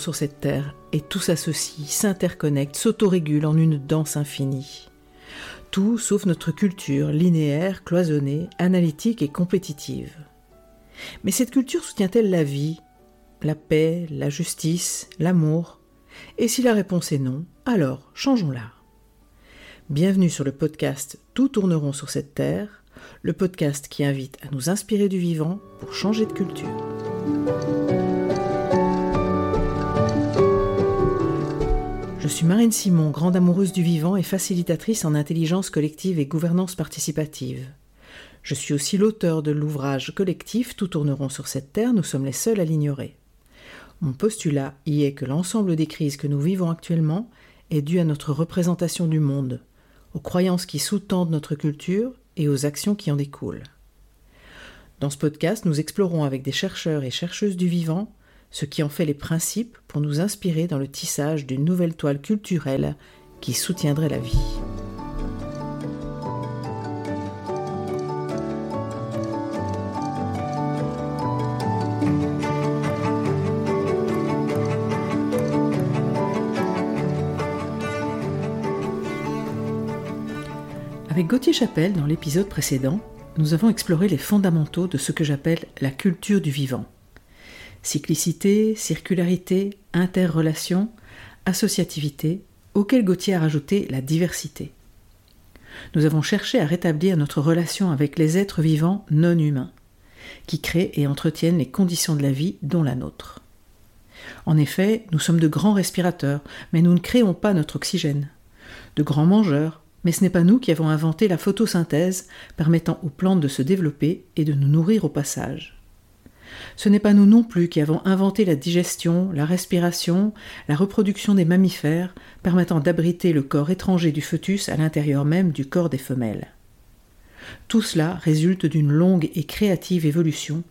Sur cette terre et tout s'associe, s'interconnecte, s'autorégule en une danse infinie. Tout sauf notre culture linéaire, cloisonnée, analytique et compétitive. Mais cette culture soutient-elle la vie, la paix, la justice, l'amour? Et si la réponse est non, alors changeons-la. Bienvenue sur le podcast Tout tourneront sur cette terre, le podcast qui invite à nous inspirer du vivant pour changer de culture. Suis Marine Simon, grande amoureuse du vivant et facilitatrice en intelligence collective et gouvernance participative. Je suis aussi l'auteur de l'ouvrage collectif Tout tourneront sur cette terre, nous sommes les seuls à l'ignorer. Mon postulat y est que l'ensemble des crises que nous vivons actuellement est dû à notre représentation du monde, aux croyances qui sous-tendent notre culture et aux actions qui en découlent. Dans ce podcast, nous explorons avec des chercheurs et chercheuses du vivant ce qui en fait les principes pour nous inspirer dans le tissage d'une nouvelle toile culturelle qui soutiendrait la vie. Avec Gauthier Chapelle, dans l'épisode précédent, nous avons exploré les fondamentaux de ce que j'appelle la culture du vivant. Cyclicité, circularité, interrelation, associativité, auquel Gauthier a rajouté la diversité. Nous avons cherché à rétablir notre relation avec les êtres vivants non humains, qui créent et entretiennent les conditions de la vie dont la nôtre. En effet, nous sommes de grands respirateurs, mais nous ne créons pas notre oxygène. De grands mangeurs, mais ce n'est pas nous qui avons inventé la photosynthèse permettant aux plantes de se développer et de nous nourrir au passage. Ce n'est pas nous non plus qui avons inventé la digestion, la respiration, la reproduction des mammifères, permettant d'abriter le corps étranger du fœtus à l'intérieur même du corps des femelles. Tout cela résulte d'une longue et créative évolution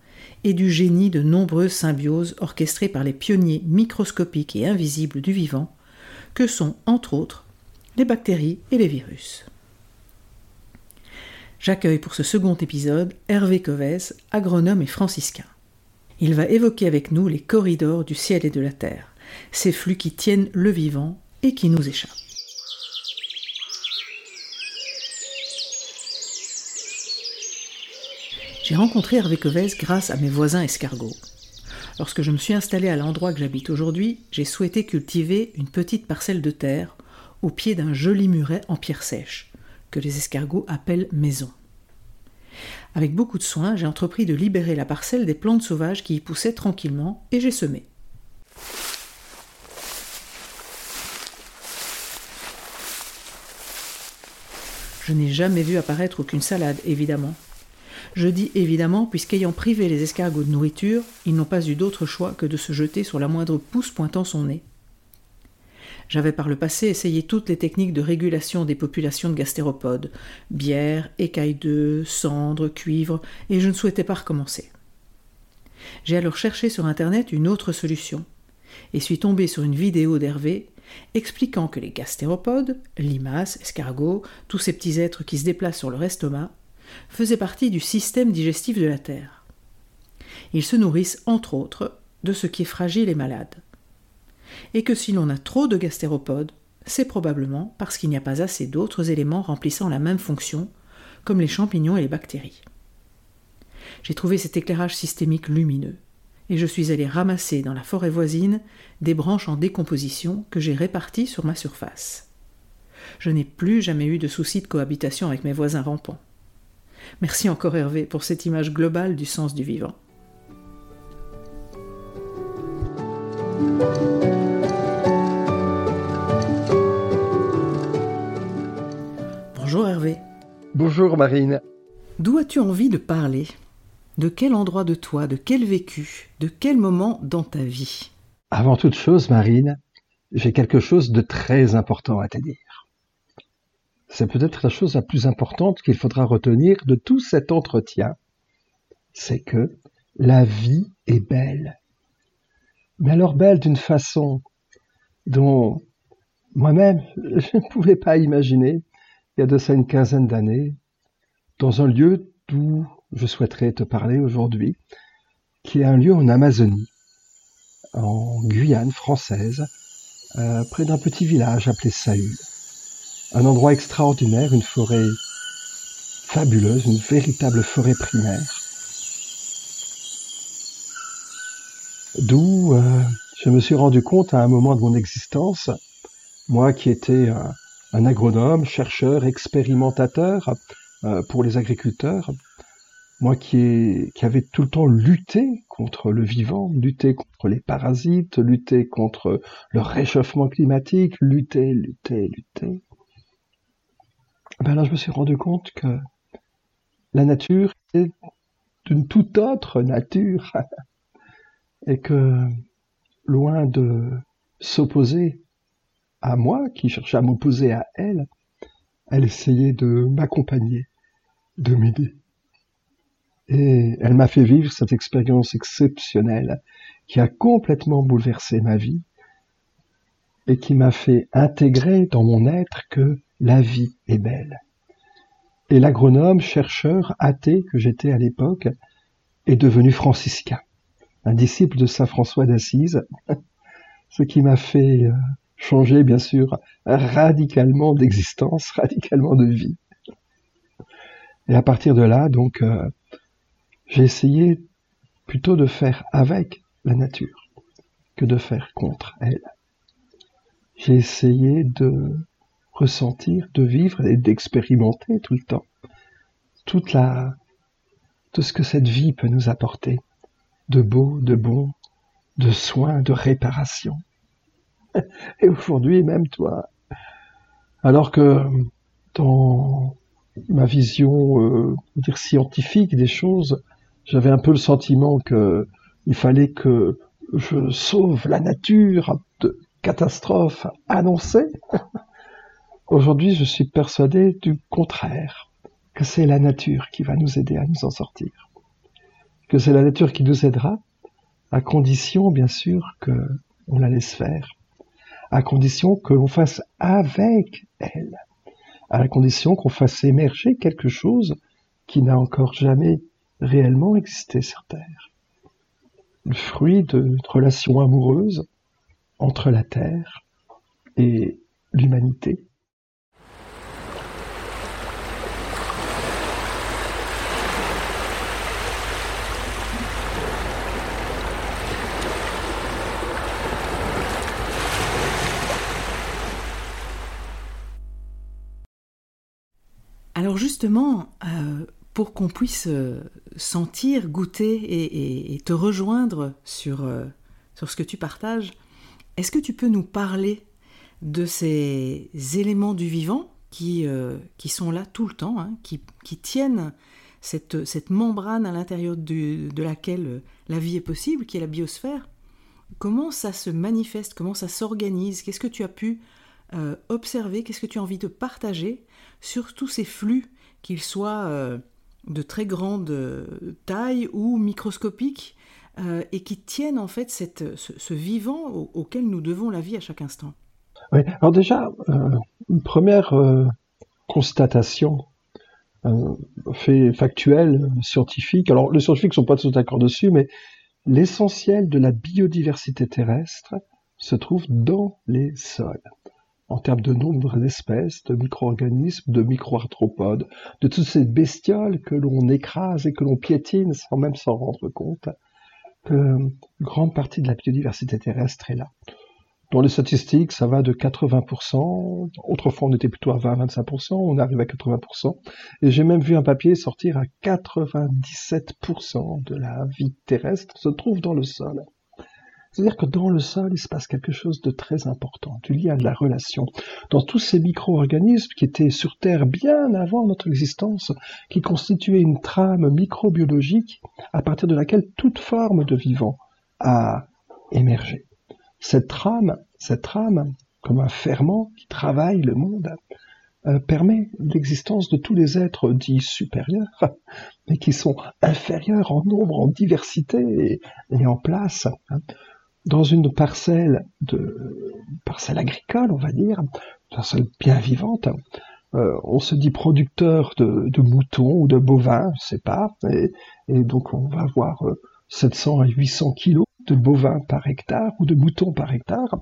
et du génie de nombreuses symbioses orchestrées par les pionniers microscopiques et invisibles du vivant, que sont, entre autres, les bactéries et les virus. J'accueille pour ce second épisode Hervé Covès, agronome et franciscain. Il va évoquer avec nous les corridors du ciel et de la terre, ces flux qui tiennent le vivant et qui nous échappent. J'ai rencontré Hervé Covès grâce à mes voisins escargots. Lorsque je me suis installé à l'endroit que j'habite aujourd'hui, j'ai souhaité cultiver une petite parcelle de terre au pied d'un joli muret en pierre sèche, que les escargots appellent maison. Avec beaucoup de soin, j'ai entrepris de libérer la parcelle des plantes sauvages qui y poussaient tranquillement, et j'ai semé. Je n'ai jamais vu apparaître aucune salade, évidemment. Je dis évidemment, puisqu'ayant privé les escargots de nourriture, ils n'ont pas eu d'autre choix que de se jeter sur la moindre pousse pointant son nez. J'avais par le passé essayé toutes les techniques de régulation des populations de gastéropodes, bière, écailles d'œufs, cendres, cuivre, et je ne souhaitais pas recommencer. J'ai alors cherché sur Internet une autre solution, et suis tombé sur une vidéo d'Hervé expliquant que les gastéropodes, limaces, escargots, tous ces petits êtres qui se déplacent sur leur estomac, faisaient partie du système digestif de la Terre. Ils se nourrissent, entre autres, de ce qui est fragile et malade et que si l'on a trop de gastéropodes, c'est probablement parce qu'il n'y a pas assez d'autres éléments remplissant la même fonction, comme les champignons et les bactéries. J'ai trouvé cet éclairage systémique lumineux, et je suis allé ramasser dans la forêt voisine des branches en décomposition que j'ai réparties sur ma surface. Je n'ai plus jamais eu de souci de cohabitation avec mes voisins rampants. Merci encore Hervé pour cette image globale du sens du vivant. Bonjour Hervé. Bonjour Marine. D'où as-tu envie de parler? De quel endroit de toi, de quel vécu, de quel moment dans ta vie? Avant toute chose, Marine, j'ai quelque chose de très important à te dire. C'est peut-être la chose la plus importante qu'il faudra retenir de tout cet entretien. C'est que la vie est belle. Mais alors belle d'une façon dont moi-même je ne pouvais pas imaginer il y a de ça une quinzaine d'années, dans un lieu d'où je souhaiterais te parler aujourd'hui, qui est un lieu en Amazonie, en Guyane française, euh, près d'un petit village appelé Saül. Un endroit extraordinaire, une forêt fabuleuse, une véritable forêt primaire. D'où euh, je me suis rendu compte à un moment de mon existence, moi qui étais un, agronome, chercheur, expérimentateur euh, pour les agriculteurs, moi qui, qui avait tout le temps lutté contre le vivant, lutté contre les parasites, lutté contre le réchauffement climatique, lutté, lutté, lutté. Ben là, je me suis rendu compte que la nature est d'une toute autre nature et que loin de s'opposer à moi, qui cherchais à m'opposer à elle, elle essayait de m'accompagner, de m'aider. Et elle m'a fait vivre cette expérience exceptionnelle qui a complètement bouleversé ma vie et qui m'a fait intégrer dans mon être que la vie est belle. Et l'agronome, chercheur, athée que j'étais à l'époque, est devenu franciscain, un disciple de saint François d'Assise, ce qui m'a fait euh, changer, bien sûr, radicalement d'existence, radicalement de vie. Et à partir de là, donc, euh, j'ai essayé plutôt de faire avec la nature que de faire contre elle. J'ai essayé de ressentir, de vivre et d'expérimenter tout le temps toute la, tout ce que cette vie peut nous apporter de beau, de bon, de soins, de réparation. Et aujourd'hui, même toi, alors que dans ma vision euh, scientifique des choses, j'avais un peu le sentiment que il fallait que je sauve la nature de catastrophes annoncées. Aujourd'hui, je suis persuadé du contraire, que c'est la nature qui va nous aider à nous en sortir, que c'est la nature qui nous aidera, à condition, bien sûr, que on la laisse faire, à condition que l'on fasse avec elle, à condition qu'on fasse émerger quelque chose qui n'a encore jamais réellement existé sur Terre. Le fruit de relations amoureuses entre la Terre et l'humanité. Alors justement, euh, pour qu'on puisse euh, sentir, goûter et, te rejoindre sur, euh, sur ce que tu partages, est-ce que tu peux nous parler de ces éléments du vivant qui, sont là tout le temps, hein, qui, tiennent cette, cette membrane à l'intérieur de laquelle la vie est possible, qui est la biosphère? Comment ça se manifeste? Comment ça s'organise? Qu'est-ce que tu as pu observer? Qu'est-ce que tu as envie de partager sur tous ces flux, qu'ils soient de très grande euh, taille ou microscopiques euh, et qui tiennent en fait ce, vivant auquel nous devons la vie à chaque instant. Alors déjà, euh, une première constatation fait factuelle, scientifique. Alors les scientifiques ne sont pas tous d'accord dessus, mais l'essentiel de la biodiversité terrestre se trouve dans les sols en termes de nombre d'espèces, de micro-organismes, de micro-arthropodes, de toutes ces bestioles que l'on écrase et que l'on piétine sans même s'en rendre compte, que grande partie de la biodiversité terrestre est là. Dans les statistiques, ça va de 80%, autrefois on était plutôt à 20-25%, on arrive à 80%, et j'ai même vu un papier sortir à 97% de la vie terrestre se trouve dans le sol. C'est-à-dire que dans le sol, il se passe quelque chose de très important, du lien de la relation. Dans tous ces micro-organismes qui étaient sur Terre bien avant notre existence, qui constituaient une trame microbiologique à partir de laquelle toute forme de vivant a émergé. Cette trame, cette trame, comme un ferment qui travaille le monde, euh, permet l'existence de tous les êtres dits supérieurs, mais qui sont inférieurs en nombre, en diversité et, en place. Hein dans une parcelle de parcelle agricole, on va dire, une parcelle bien vivante, euh, on se dit producteur de, moutons ou de bovins, je sais pas, et, donc on va avoir 700 euh, à 800 kilos de bovins par hectare ou de moutons par hectare,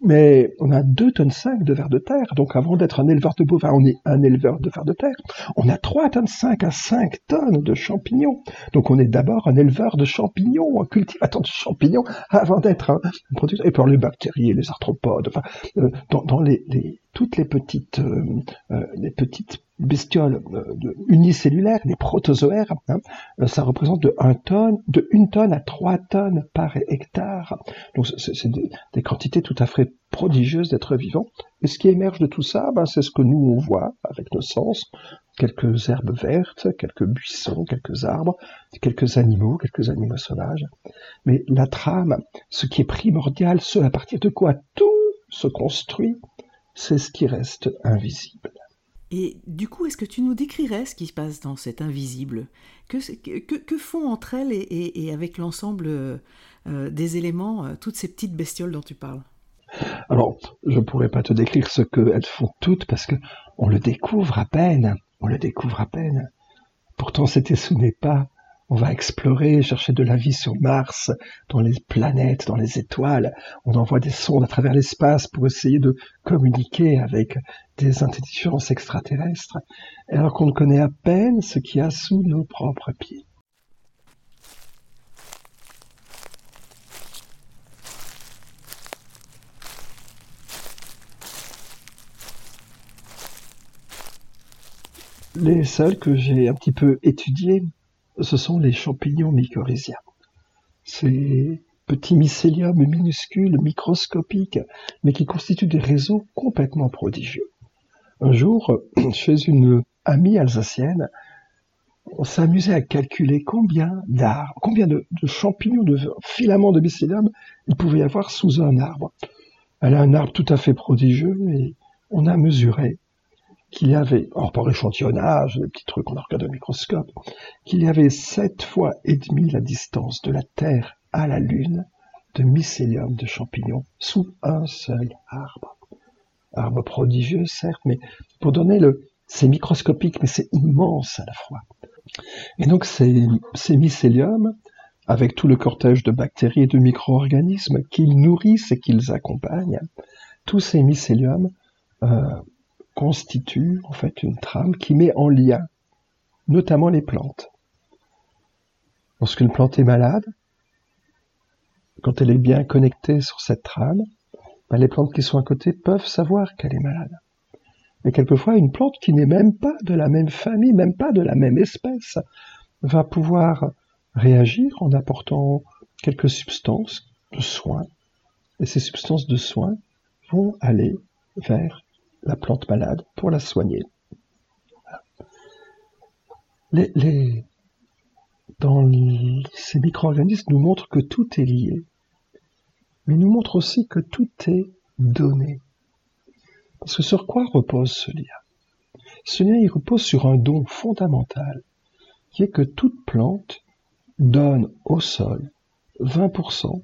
mais on a 2 tonnes 5 de vers de terre. Donc avant d'être un éleveur de bovins, on est un éleveur de vers de terre. On a 3 tonnes 5 à 5 tonnes de champignons. Donc on est d'abord un éleveur de champignons, un cultivateur de champignons avant d'être un producteur. Et pour les bactéries les arthropodes, enfin, euh, dans, les, toutes les petites, euh, euh, les petites bestioles euh, unicellulaires, des protozoaires, hein, euh, ça représente de 1 tonne, de 1 tonne à 3 tonnes par hectare. Donc c'est des, quantités tout à fait prodigieuses d'êtres vivants. Et ce qui émerge de tout ça, ben, c'est ce que nous on voit avec nos sens, quelques herbes vertes, quelques buissons, quelques arbres, quelques animaux, quelques animaux sauvages. Mais la trame, ce qui est primordial, ce à partir de quoi tout se construit, c'est ce qui reste invisible. Et du coup, est-ce que tu nous décrirais ce qui se passe dans cet invisible? Que, que, font entre elles et, avec l'ensemble euh, des éléments, euh, toutes ces petites bestioles dont tu parles? Alors, je ne pourrais pas te décrire ce qu'elles font toutes parce que on le découvre à peine. On le découvre à peine. Pourtant, c'était ce n'est pas on va explorer, chercher de la vie sur Mars, dans les planètes, dans les étoiles. On envoie des sondes à travers l'espace pour essayer de communiquer avec des intelligences extraterrestres, alors qu'on ne connaît à peine ce qu'il y a sous nos propres pieds. Les seuls que j'ai un petit peu étudiés ce sont les champignons mycorhiziens. Ces petits mycéliums minuscules, microscopiques, mais qui constituent des réseaux complètement prodigieux. Un jour, chez une amie alsacienne, on s'amusait à calculer combien d'arbres, combien de, champignons, de filaments de mycélium il pouvait y avoir sous un arbre. Elle a un arbre tout à fait prodigieux et on a mesuré qu'il y avait, or par échantillonnage, des petits trucs qu'on a regardé au microscope, qu'il y avait sept fois et demi la distance de la Terre à la Lune de mycélium de champignons sous un seul arbre. Arbre prodigieux, certes, mais pour donner le, c'est microscopique, mais c'est immense à la fois. Et donc ces, ces mycéliums, avec tout le cortège de bactéries et de micro-organismes qu'ils nourrissent et qu'ils accompagnent, tous ces mycéliums euh, constitue en fait une trame qui met en lien notamment les plantes. Lorsqu'une plante est malade, quand elle est bien connectée sur cette trame, ben, les plantes qui sont à côté peuvent savoir qu'elle est malade. Mais quelquefois, une plante qui n'est même pas de la même famille, même pas de la même espèce, va pouvoir réagir en apportant quelques substances de soins. Et ces substances de soins vont aller vers la plante malade pour la soigner. Ces micro-organismes nous montrent que tout est lié, mais nous montrent aussi que tout est donné. Parce que sur quoi repose ce lien? Ce lien, repose sur un don fondamental, qui est que toute plante donne au sol 20%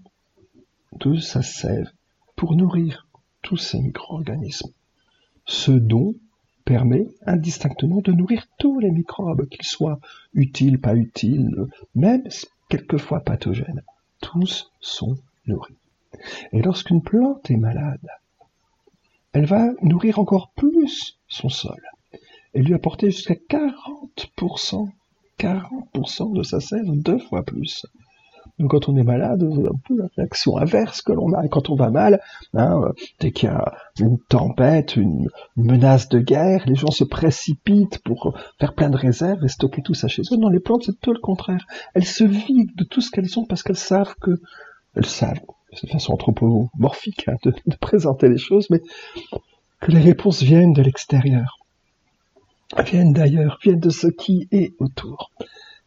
de sa sève pour nourrir tous ces micro-organismes. Ce don permet indistinctement de nourrir tous les microbes, qu'ils soient utiles, pas utiles, même quelquefois pathogènes. Tous sont nourris. Et lorsqu'une plante est malade, elle va nourrir encore plus son sol et lui apporter jusqu'à 40%, 40% de sa sève, deux fois plus. Quand on est malade, c'est un la réaction inverse que l'on a. Et quand on va mal, hein, dès qu'il y a une tempête, une, menace de guerre, les gens se précipitent pour faire plein de réserves et stocker tout ça chez eux. Non, les plantes, c'est tout le contraire. Elles se vident de tout ce qu'elles ont parce qu'elles savent que... Elles savent, c'est une façon anthropomorphique hein, de présenter les choses, mais que les réponses viennent de l'extérieur, viennent d'ailleurs, viennent de ce qui est autour.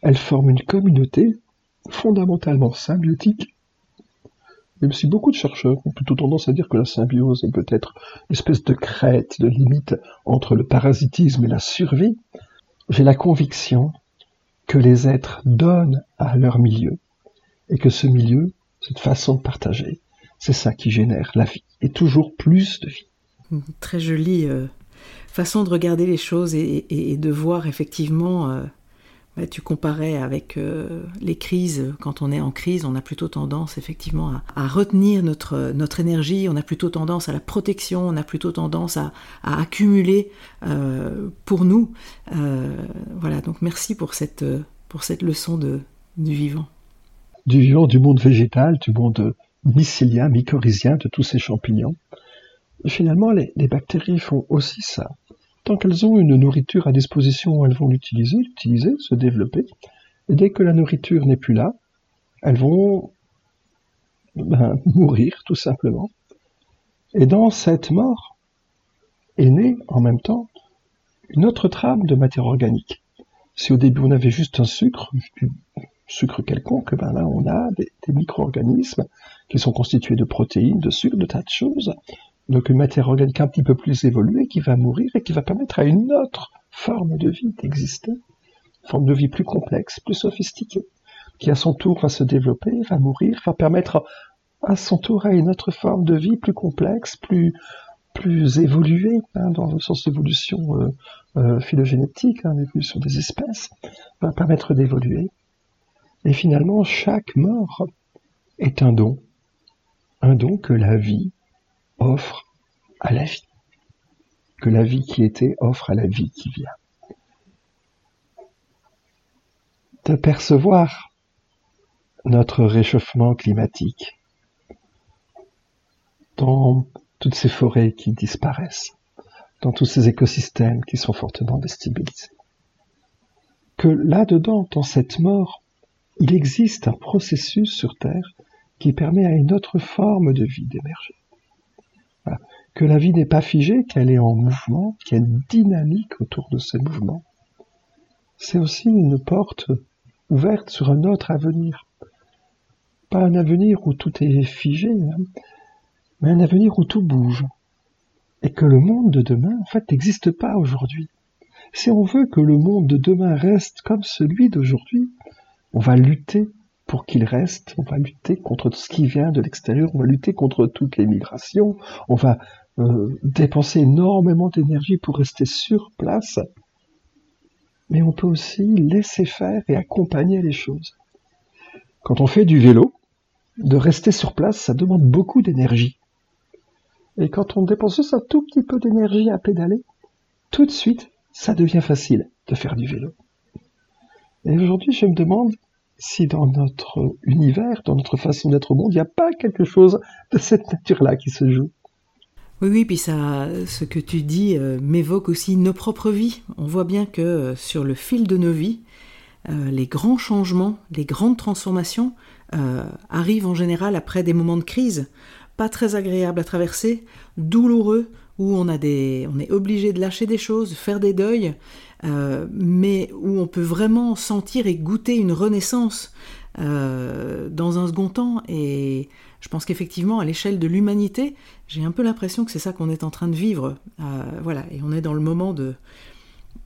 Elles forment une communauté fondamentalement symbiotique, même si beaucoup de chercheurs ont plutôt tendance à dire que la symbiose est peut-être une espèce de crête, de limite entre le parasitisme et la survie, j'ai la conviction que les êtres donnent à leur milieu, et que ce milieu, cette façon de partager, c'est ça qui génère la vie, et toujours plus de vie. Très jolie euh, façon de regarder les choses et, de voir effectivement euh, bah, tu comparais avec euh, les crises. Quand on est en crise, on a plutôt tendance effectivement à, retenir notre, notre énergie, on a plutôt tendance à la protection, on a plutôt tendance à, accumuler euh, pour nous. Euh, voilà, donc merci pour cette, leçon de, du vivant. Du vivant, du monde végétal, du monde mycélien, mycorhizien, de tous ces champignons. finalement, les bactéries font aussi ça. Tant qu'elles ont une nourriture à disposition, elles vont l'utiliser, l'utiliser, se développer. Et dès que la nourriture n'est plus là, elles vont ben, mourir tout simplement. Et dans cette mort est née en même temps une autre trame de matière organique. Si au début on avait juste un sucre, du sucre quelconque, ben là on a des, des micro-organismes qui sont constitués de protéines, de sucre, de tas de choses, donc une matière organique un petit peu plus évoluée qui va mourir et qui va permettre à une autre forme de vie d'exister, une forme de vie plus complexe, plus sophistiquée, qui à son tour va se développer, va mourir, va permettre à son tour à une autre forme de vie plus complexe, plus évoluée hein, dans le sens d'évolution euh, euh, phylogénétique, hein, l'évolution des espèces, va permettre d'évoluer. Et finalement, chaque mort est un don, un don que la vie offre à la vie, que la vie qui était offre à la vie qui vient. De percevoir notre réchauffement climatique dans toutes ces forêts qui disparaissent, dans tous ces écosystèmes qui sont fortement déstabilisés. Que là-dedans, dans cette mort, il existe un processus sur Terre qui permet à une autre forme de vie d'émerger que la vie n'est pas figée, qu'elle est en mouvement, qu'il y dynamique autour de ces mouvements. C'est aussi une porte ouverte sur un autre avenir. Pas un avenir où tout est figé, hein, mais un avenir où tout bouge. Et que le monde de demain, en fait, n'existe pas aujourd'hui. Si on veut que le monde de demain reste comme celui d'aujourd'hui, on va lutter pour qu'il reste, on va lutter contre ce qui vient de l'extérieur, on va lutter contre toutes les migrations, on va euh, dépenser énormément d'énergie pour rester sur place, mais on peut aussi laisser faire et accompagner les choses. Quand on fait du vélo, de rester sur place, ça demande beaucoup d'énergie. Et quand on dépense juste un tout petit peu d'énergie à pédaler, tout de suite, ça devient facile de faire du vélo. Et aujourd'hui, je me demande si dans notre univers, dans notre façon d'être au monde, il n'y a pas quelque chose de cette nature-là qui se joue. Oui, oui, puis ça, ce que tu dis euh, m'évoque aussi nos propres vies. On voit bien que euh, sur le fil de nos vies, euh, les grands changements, les grandes transformations arrivent en général après des moments de crise, pas très agréables à traverser, douloureux, où on, a des, on est obligé de lâcher des choses, faire des deuils, mais où on peut vraiment sentir et goûter une renaissance dans un second temps. Et je pense qu'effectivement, à l'échelle de l'humanité, j'ai un peu l'impression que c'est ça qu'on est en train de vivre. Euh, voilà, et on est dans le moment de,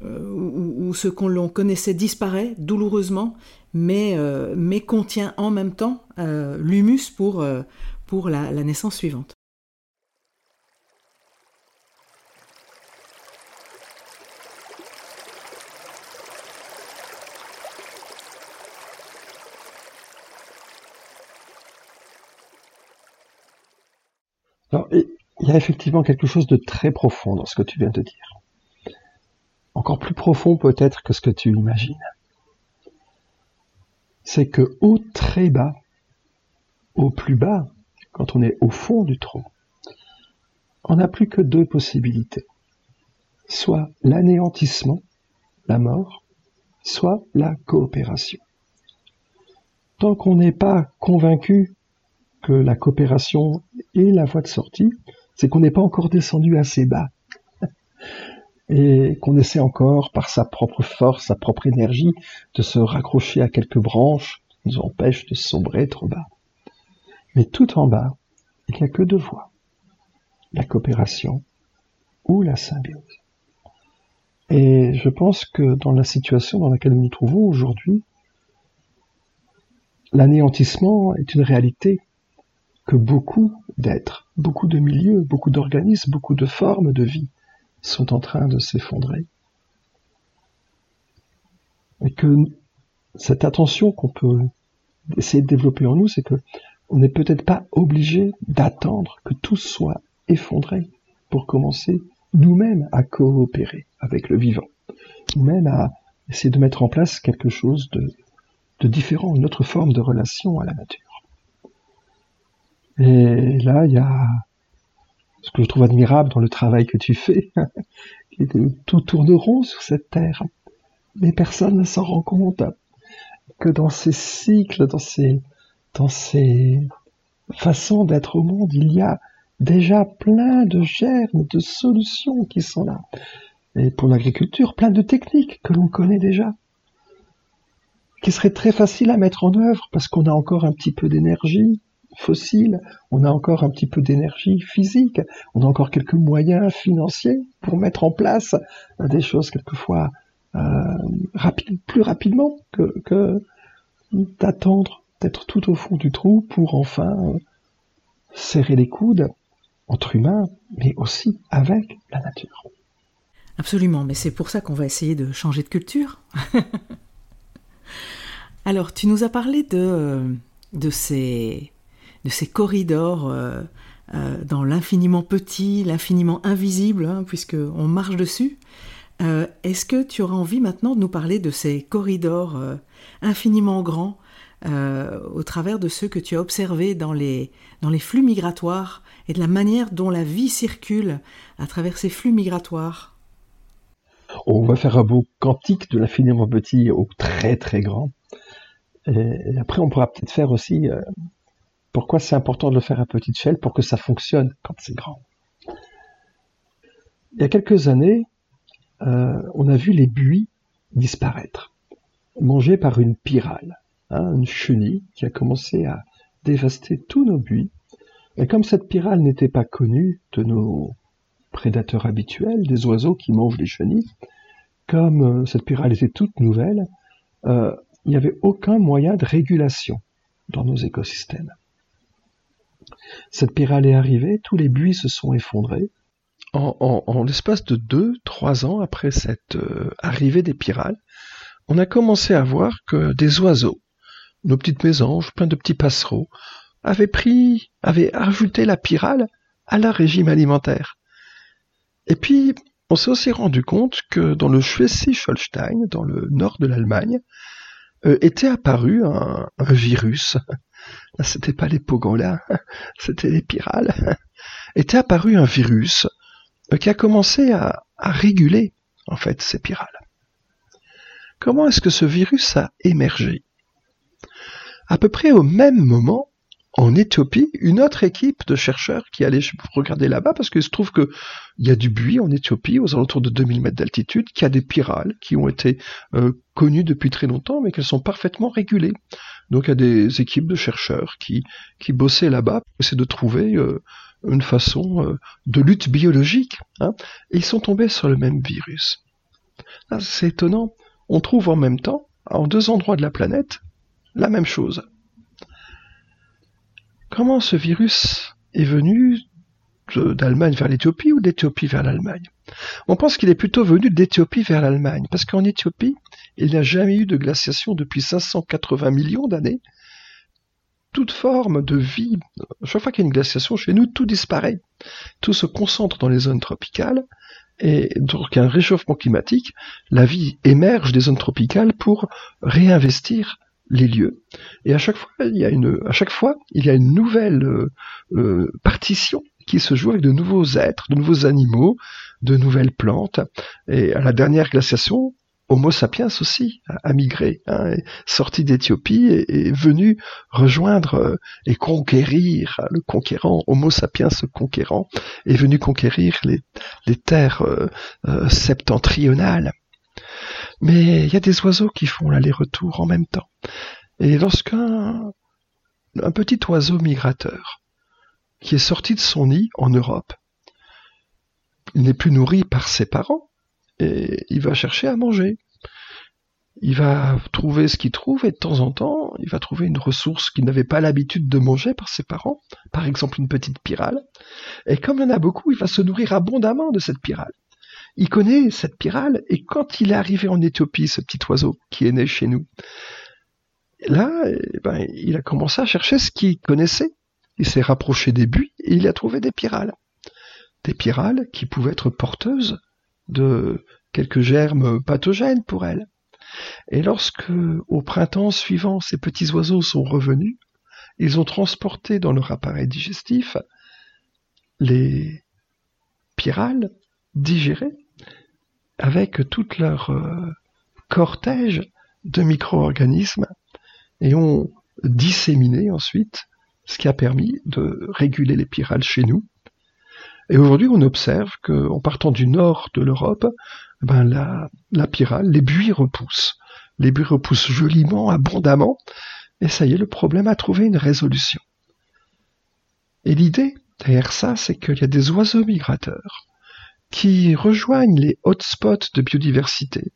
euh, où, ce qu'on connaissait disparaît douloureusement, mais, euh, contient en même temps l'humus pour la naissance suivante. Il y a effectivement quelque chose de très profond dans ce que tu viens de dire. Encore plus profond peut-être que ce que tu imagines. C'est que au très bas, au plus bas, quand on est au fond du trou, on n'a plus que deux possibilités. Soit l'anéantissement, la mort, soit la coopération. Tant qu'on n'est pas convaincu que la coopération est la voie de sortie, c'est qu'on n'est pas encore descendu assez bas et qu'on essaie encore par sa propre force, sa propre énergie de se raccrocher à quelques branches qui nous empêchent de sombrer trop bas. Mais tout en bas, il n'y a que deux voies, la coopération ou la symbiose. Et je pense que dans la situation dans laquelle nous nous trouvons aujourd'hui, l'anéantissement est une réalité que beaucoup d'êtres, beaucoup de milieux, beaucoup d'organismes, beaucoup de formes de vie sont en train de s'effondrer. Et que cette attention qu'on peut essayer de développer en nous, c'est que on n'est peut-être pas obligé d'attendre que tout soit effondré pour commencer nous-mêmes à coopérer avec le vivant, nous-mêmes à essayer de mettre en place quelque chose de, de différent, une autre forme de relation à la nature. Et là, il y a ce que je trouve admirable dans le travail que tu fais, qui est que tout tourne rond sur cette terre. Mais personne ne s'en rend compte que dans ces cycles, dans ces, dans ces façons d'être au monde, il y a déjà plein de germes, de solutions qui sont là. Et pour l'agriculture, plein de techniques que l'on connaît déjà, qui seraient très faciles à mettre en œuvre parce qu'on a encore un petit peu d'énergie fossile, on a encore un petit peu d'énergie physique, on a encore quelques moyens financiers pour mettre en place des choses quelquefois euh, plus rapidement que, d'attendre d'être tout au fond du trou pour enfin serrer les coudes entre humains, mais aussi avec la nature. Absolument, mais c'est pour ça qu'on va essayer de changer de culture. Alors, tu nous as parlé de, ces, de ces corridors euh, euh, dans l'infiniment petit, l'infiniment invisible, hein, puisqu'on marche dessus. Euh, est-ce que tu auras envie maintenant de nous parler de ces corridors infiniment grands au travers de ceux que tu as observés dans les, flux migratoires et de la manière dont la vie circule à travers ces flux migratoires? On va faire un beau quantique de l'infiniment petit au très très grand. Après, on pourra peut-être faire aussi pourquoi c'est important de le faire à petite échelle pour que ça fonctionne quand c'est grand? Il y a quelques années, euh, on a vu les buis disparaître, mangés par une pyrale, hein, une chenille qui a commencé à dévaster tous nos buis et comme cette pyrale n'était pas connue de nos prédateurs habituels, des oiseaux qui mangent les chenilles, comme euh, cette pyrale était toute nouvelle, euh, il n'y avait aucun moyen de régulation dans nos écosystèmes. Cette pyrale est arrivée, tous les buis se sont effondrés. En, l'espace de deux, trois ans après cette euh, arrivée des pyrales, on a commencé à voir que des oiseaux, nos petites mésanges, plein de petits passereaux, avait pris, avait ajouté la pyrale à leur régime alimentaire. Et puis, on s'est aussi rendu compte que dans le Schleswig-Holstein, dans le nord de l'Allemagne, euh, était apparu un, virus. Là, c'était pas les là, c'était les pyrales. était apparu un virus euh, qui a commencé à, à réguler, en fait, ces pyrales. Comment est-ce que ce virus a émergé? À peu près au même moment, en Éthiopie une autre équipe de chercheurs qui allait regarder là-bas parce qu'il se trouve que il y a du buis en Éthiopie aux alentours de 2000 mètres d'altitude, qui a des pyrales qui ont été euh, connues depuis très longtemps mais qu'elles sont parfaitement régulées. Donc il y a des équipes de chercheurs qui, qui bossaient là-bas pour essayer de trouver euh, une façon euh, de lutte biologique. Hein, ils sont tombés sur le même virus. Ah, c'est étonnant. On trouve en même temps, en deux endroits de la planète, la même chose. Comment ce virus est venu d'Allemagne vers l'Éthiopie ou d'Éthiopie vers l'Allemagne? On pense qu'il est plutôt venu d'Éthiopie vers l'Allemagne, parce qu'en Éthiopie, il n'y a jamais eu de glaciation depuis 580 millions d'années. Toute forme de vie, chaque fois qu'il y a une glaciation chez nous, tout disparaît. Tout se concentre dans les zones tropicales, et donc un réchauffement climatique, la vie émerge des zones tropicales pour réinvestir les lieux. Et à chaque fois, il y a une, à chaque fois, il y a une nouvelle euh, euh, partition qui se joue avec de nouveaux êtres, de nouveaux animaux, de nouvelles plantes. Et à la dernière glaciation, Homo sapiens aussi a, migré, hein, sorti d'Éthiopie et venu rejoindre euh, et conquérir le conquérant, Homo sapiens conquérant, est venu conquérir les, les terres septentrionales. Mais il y a des oiseaux qui font l'aller-retour en même temps. Et lorsqu'un un petit oiseau migrateur qui est sorti de son nid en Europe, il n'est plus nourri par ses parents et il va chercher à manger. Il va trouver ce qu'il trouve et de temps en temps, il va trouver une ressource qu'il n'avait pas l'habitude de manger par ses parents, par exemple une petite pyrale. Et comme il y en a beaucoup, il va se nourrir abondamment de cette pyrale. Il connaît cette pyrale et quand il est arrivé en Éthiopie, ce petit oiseau qui est né chez nous, là, eh ben, il a commencé à chercher ce qu'il connaissait. Il s'est rapproché des buis et il a trouvé des pyrales. Des pyrales qui pouvaient être porteuses de quelques germes pathogènes pour elles. Et lorsque, au printemps suivant, ces petits oiseaux sont revenus, ils ont transporté dans leur appareil digestif les pyrales digérées avec tout leur euh, cortège de micro-organismes et ont disséminé ensuite, ce qui a permis de réguler les pyrales chez nous. Et aujourd'hui, on observe qu'en partant du nord de l'Europe, ben la, la pyrale, les buis repoussent. Les buis repoussent joliment, abondamment, et ça y est, le problème a trouvé une résolution. Et l'idée derrière ça, c'est qu'il y a des oiseaux migrateurs qui rejoignent les hotspots de biodiversité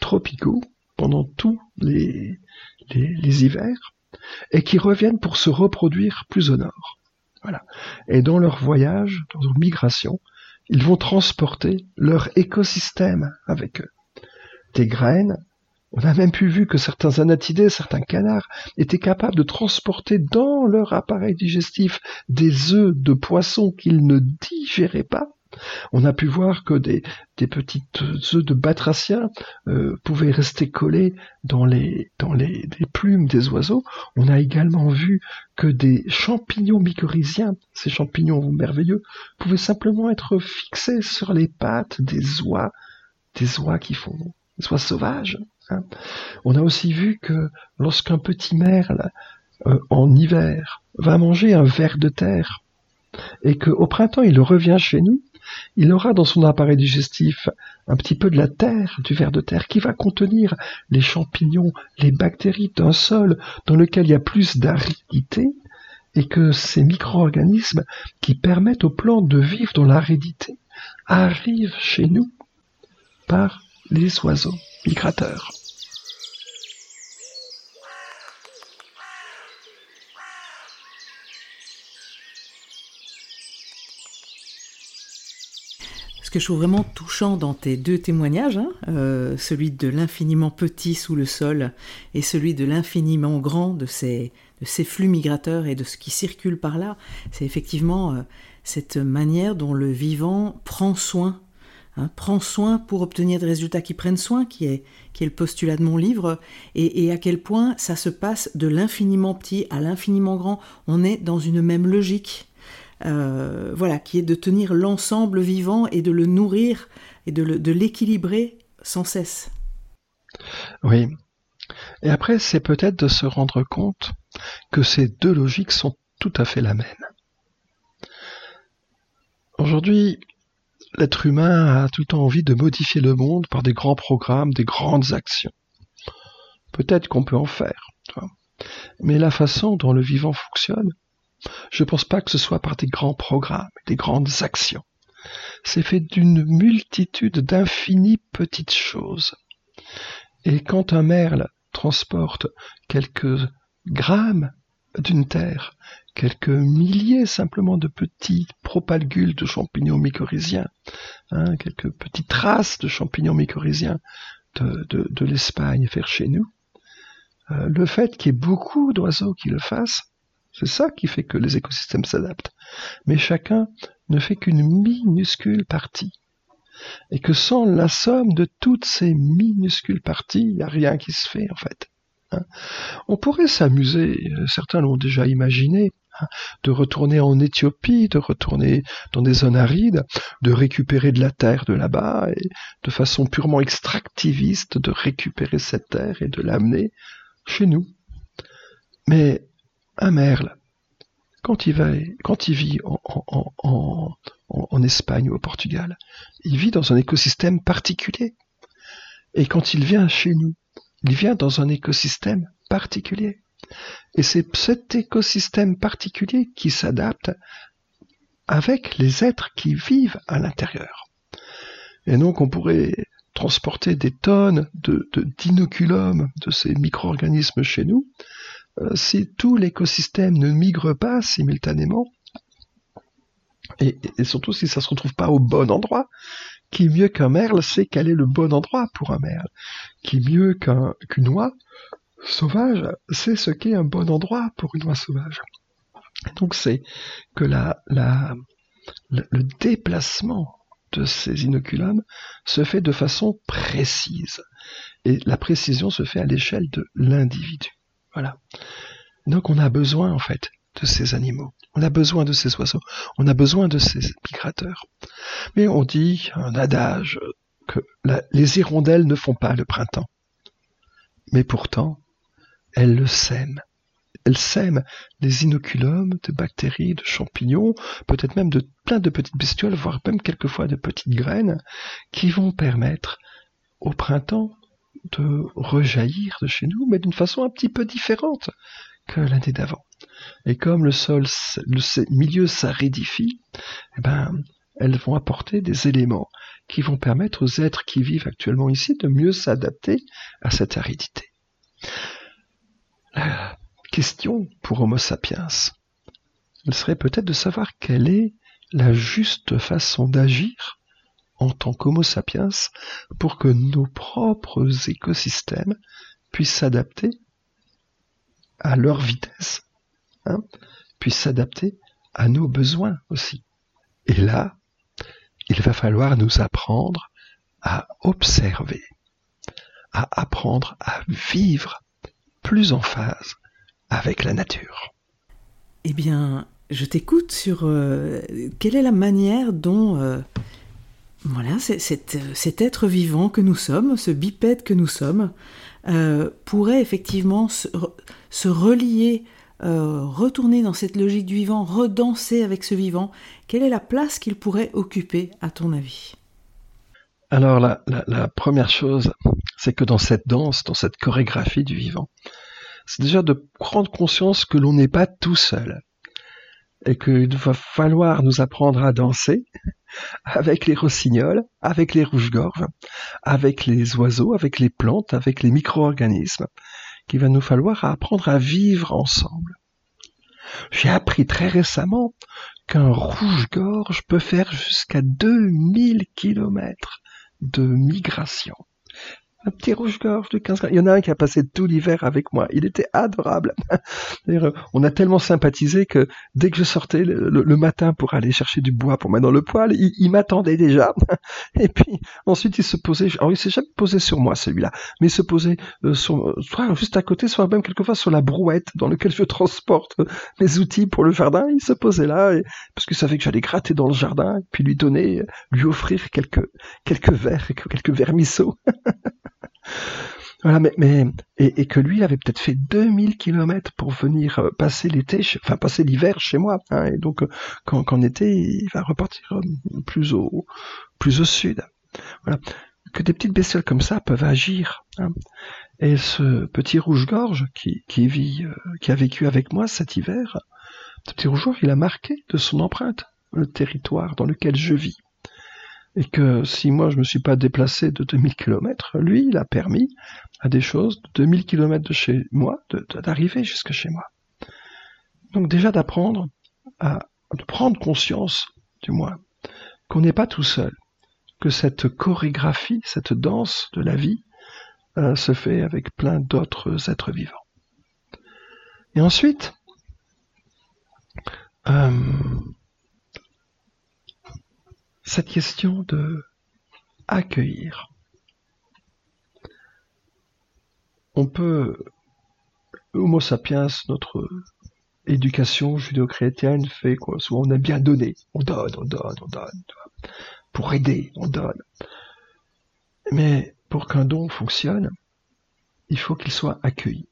tropicaux pendant tous les, hivers et qui reviennent pour se reproduire plus au nord. Voilà. Et dans leur voyage, dans leur migration, ils vont transporter leur écosystème avec eux. Des graines, on a même pu vu que certains anatidés, certains canards, étaient capables de transporter dans leur appareil digestif des œufs de poissons qu'ils ne digéraient pas. On a pu voir que des, petites œufs de batraciens euh, pouvaient rester collés dans les, plumes des oiseaux. On a également vu que des champignons mycorhiziens, ces champignons merveilleux, pouvaient simplement être fixés sur les pattes des oies, des oies qui font, des oies sauvages. Hein. On a aussi vu que lorsqu'un petit merle euh, en hiver va manger un ver de terre et qu'au printemps il revient chez nous, il aura dans son appareil digestif un petit peu de la terre, du ver de terre, qui va contenir les champignons, les bactéries d'un sol dans lequel il y a plus d'aridité, et que ces micro-organismes qui permettent aux plantes de vivre dans l'aridité arrivent chez nous par les oiseaux migrateurs. Ce que je trouve vraiment touchant dans tes deux témoignages, hein, euh, celui de l'infiniment petit sous le sol et celui de l'infiniment grand de ces, flux migrateurs et de ce qui circule par là, c'est effectivement euh, cette manière dont le vivant prend soin, hein, prend soin pour obtenir des résultats qui prennent soin, qui est, le postulat de mon livre, et à quel point ça se passe de l'infiniment petit à l'infiniment grand. On est dans une même logique. Euh, voilà, qui est de tenir l'ensemble vivant et de le nourrir et de l'équilibrer sans cesse. Oui. Et après, c'est peut-être de se rendre compte que ces deux logiques sont tout à fait la même. Aujourd'hui, l'être humain a tout le temps envie de modifier le monde par des grands programmes, des grandes actions. Peut-être qu'on peut en faire. Mais la façon dont le vivant fonctionne, je ne pense pas que ce soit par des grands programmes, des grandes actions. C'est fait d'une multitude d'infinies petites choses. Et quand un merle transporte quelques grammes d'une terre, quelques milliers simplement de petits propalgules de champignons mycorhiziens, hein, quelques petites traces de champignons mycorhiziens de, l'Espagne vers chez nous, euh, le fait qu'il y ait beaucoup d'oiseaux qui le fassent, c'est ça qui fait que les écosystèmes s'adaptent. Mais chacun ne fait qu'une minuscule partie. Et que sans la somme de toutes ces minuscules parties, il n'y a rien qui se fait en fait. Hein. On pourrait s'amuser, euh, certains l'ont déjà imaginé, hein, de retourner en Éthiopie, de retourner dans des zones arides, de récupérer de la terre de là-bas, et de façon purement extractiviste, de récupérer cette terre et de l'amener chez nous. Mais un merle, quand il, vit en, Espagne ou au Portugal, il vit dans un écosystème particulier. Et quand il vient chez nous, il vient dans un écosystème particulier. Et c'est cet écosystème particulier qui s'adapte avec les êtres qui vivent à l'intérieur. Et donc on pourrait transporter des tonnes de, d'inoculum de ces micro-organismes chez nous, si tout l'écosystème ne migre pas simultanément, et, surtout si ça se retrouve pas au bon endroit, qui mieux qu'un merle sait quel est le bon endroit pour un merle, qui mieux qu'une oie sauvage, c'est ce qu'est un bon endroit pour une oie sauvage. Donc c'est que le déplacement de ces inoculums se fait de façon précise. Et la précision se fait à l'échelle de l'individu. Donc on a besoin en fait de ces animaux. On a besoin de ces oiseaux. On a besoin de ces migrateurs. Mais on dit un adage que les hirondelles ne font pas le printemps. Mais pourtant, elles le sèment. Elles sèment les inoculums de bactéries, de champignons, peut-être même de plein de petites bestioles, voire même quelquefois de petites graines, qui vont permettre au printemps rejaillir de chez nous, mais d'une façon un petit peu différente que l'année d'avant. Et comme le sol, le milieu s'aridifie, eh ben, elles vont apporter des éléments qui vont permettre aux êtres qui vivent actuellement ici de mieux s'adapter à cette aridité. La question pour Homo sapiens, serait peut-être de savoir quelle est la juste façon d'agir en tant qu'Homo sapiens pour que nos propres écosystèmes puissent s'adapter à leur vitesse, hein, puissent s'adapter à nos besoins aussi. Et là, il va falloir nous apprendre à observer, à apprendre à vivre plus en phase avec la nature. Eh bien, je t'écoute sur euh, quelle est la manière dont euh, voilà, cet, être vivant que nous sommes, ce bipède que nous sommes, euh, pourrait effectivement se, relier, retourner dans cette logique du vivant, redanser avec ce vivant. Quelle est la place qu'il pourrait occuper, à ton avis? Alors, la première chose, c'est que dans cette danse, dans cette chorégraphie du vivant, c'est déjà de prendre conscience que l'on n'est pas tout seul et qu'il va falloir nous apprendre à danser avec les rossignols, avec les rouges-gorges, avec les oiseaux, avec les plantes, avec les micro-organismes, qu'il va nous falloir apprendre à vivre ensemble. J'ai appris très récemment qu'un rouge-gorge peut faire jusqu'à 2000 kilomètres de migration un petit rouge-gorge de 15 Il y en a un qui a passé tout l'hiver avec moi. Il était adorable. On a tellement sympathisé que dès que je sortais le, matin pour aller chercher du bois pour mettre dans le poêle, il, m'attendait déjà. Et puis ensuite, il se posait. Alors, il s'est jamais posé sur moi celui-là, mais il se posait euh, sur, soit juste à côté, soit même quelquefois sur la brouette dans laquelle je transporte mes outils pour le jardin. Il se posait là parce qu'il savait que j'allais gratter dans le jardin, puis lui donner, lui offrir quelques quelques verres, quelques vermisseaux. Et, que lui avait peut-être fait 2000 kilomètres pour venir euh, passer l'été, enfin passer l'hiver chez moi. Hein, et donc euh, quand, qu'en été, il va repartir euh, plus au sud. Voilà, que des petites bestioles comme ça peuvent agir. Hein. Et ce petit rouge-gorge qui, qui vit, qui a vécu avec moi cet hiver, ce petit rouge-gorge, il a marqué de son empreinte le territoire dans lequel je vis et que si moi je me suis pas déplacé de 2000 km, lui il a permis à des choses de 2000 km de chez moi d'arriver jusque chez moi. Donc déjà d'apprendre à de prendre conscience du moins qu'on n'est pas tout seul, que cette chorégraphie, cette danse de la vie euh, se fait avec plein d'autres êtres vivants. Et ensuite, euh, cette question de accueillir. On peut, Homo sapiens, notre éducation judéo-chrétienne fait quoi? Souvent on aime bien donner, on donne, on donne, on donne. Pour aider, on donne. Mais pour qu'un don fonctionne, il faut qu'il soit accueilli.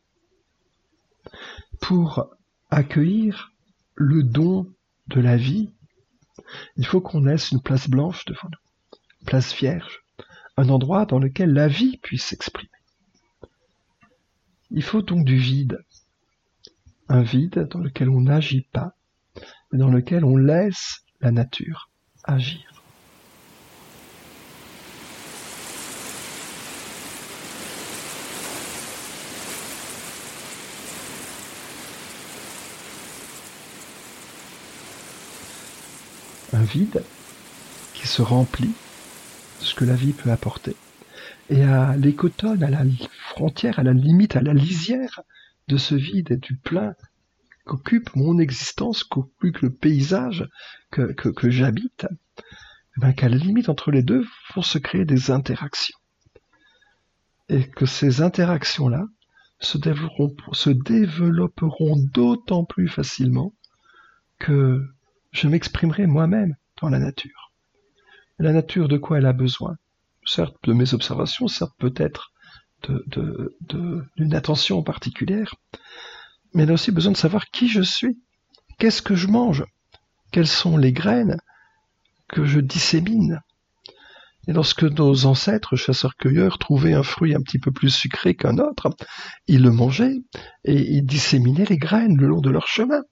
Pour accueillir le don de la vie, il faut qu'on laisse une place blanche devant nous, une place vierge, un endroit dans lequel la vie puisse s'exprimer. Il faut donc du vide, un vide dans lequel on n'agit pas, mais dans lequel on laisse la nature agir. Un vide qui se remplit de ce que la vie peut apporter. et à l'écotone, à la frontière, à la limite, à la lisière de ce vide et du plein qu'occupe mon existence, qu'occupe le paysage que, que, j'habite, eh ben, qu'à la limite entre les deux vont se créer des interactions. Et que ces interactions-là se développeront d'autant plus facilement que je m'exprimerai moi-même dans la nature. La nature, de quoi elle a besoin? Certes, de mes observations, certes peut-être d'une attention particulière, mais elle a aussi besoin de savoir qui je suis, qu'est-ce que je mange, quelles sont les graines que je dissémine? Et lorsque nos ancêtres chasseurs-cueilleurs trouvaient un fruit un petit peu plus sucré qu'un autre, ils le mangeaient et ils disséminaient les graines le long de leur chemin.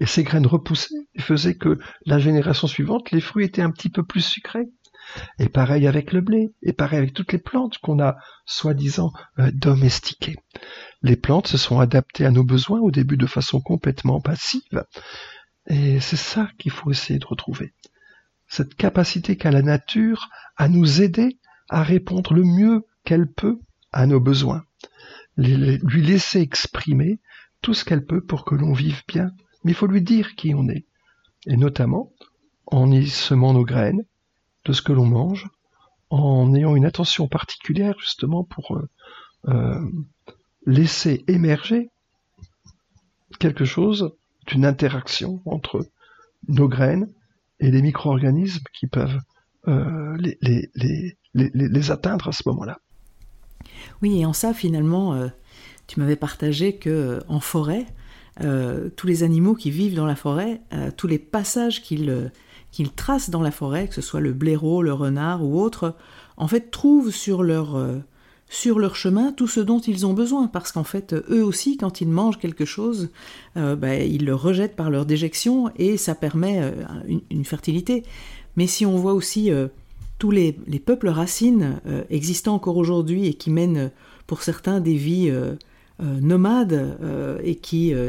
Et ces graines repoussaient et faisaient que la génération suivante, les fruits étaient un petit peu plus sucrés. Et pareil avec le blé, et pareil avec toutes les plantes qu'on a soi-disant euh, domestiquées. Les plantes se sont adaptées à nos besoins au début de façon complètement passive. Et c'est ça qu'il faut essayer de retrouver. Cette capacité qu'a la nature à nous aider à répondre le mieux qu'elle peut à nos besoins. Lui laisser exprimer tout ce qu'elle peut pour que l'on vive bien, mais il faut lui dire qui on est, et notamment en y semant nos graines de ce que l'on mange, en ayant une attention particulière justement pour euh, euh, laisser émerger quelque chose d'une interaction entre nos graines et les micro-organismes qui peuvent euh, les, atteindre à ce moment-là. Oui, et en ça, finalement, tu m'avais partagé que euh, en forêt, euh, tous les animaux qui vivent dans la forêt, euh, tous les passages qu'ils tracent dans la forêt, que ce soit le blaireau, le renard ou autre, en fait trouvent sur leur, sur leur chemin tout ce dont ils ont besoin, parce qu'en fait, eux aussi, quand ils mangent quelque chose, bah, ils le rejettent par leur déjection et ça permet une, fertilité. Mais si on voit aussi tous les, les, peuples racines existants encore aujourd'hui et qui mènent pour certains des vies nomades euh, et qui, euh,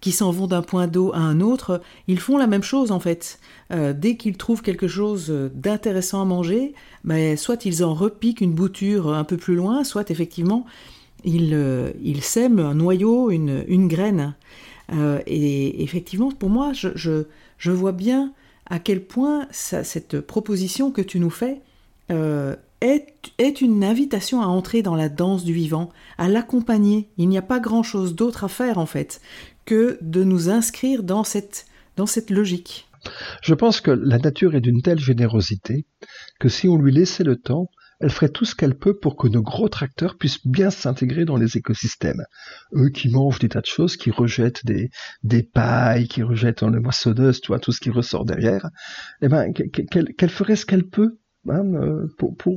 qui s'en vont d'un point d'eau à un autre, ils font la même chose en fait. dès qu'ils trouvent quelque chose d'intéressant à manger, ben, soit ils en repiquent une bouture un peu plus loin, soit effectivement ils, ils sèment un noyau, une, une graine. et effectivement, pour moi, je, je, vois bien à quel point cette proposition que tu nous fais est, une invitation à entrer dans la danse du vivant, à l'accompagner. Il n'y a pas grand-chose d'autre à faire en fait que de nous inscrire dans cette, dans cette logique. Je pense que la nature est d'une telle générosité que si on lui laissait le temps, elle ferait tout ce qu'elle peut pour que nos gros tracteurs puissent bien s'intégrer dans les écosystèmes. Eux qui mangent des tas de choses, qui rejettent des, des pailles, qui rejettent dans vois, tout ce qui ressort derrière, eh ben, qu'elle ferait ce qu'elle peut Euh,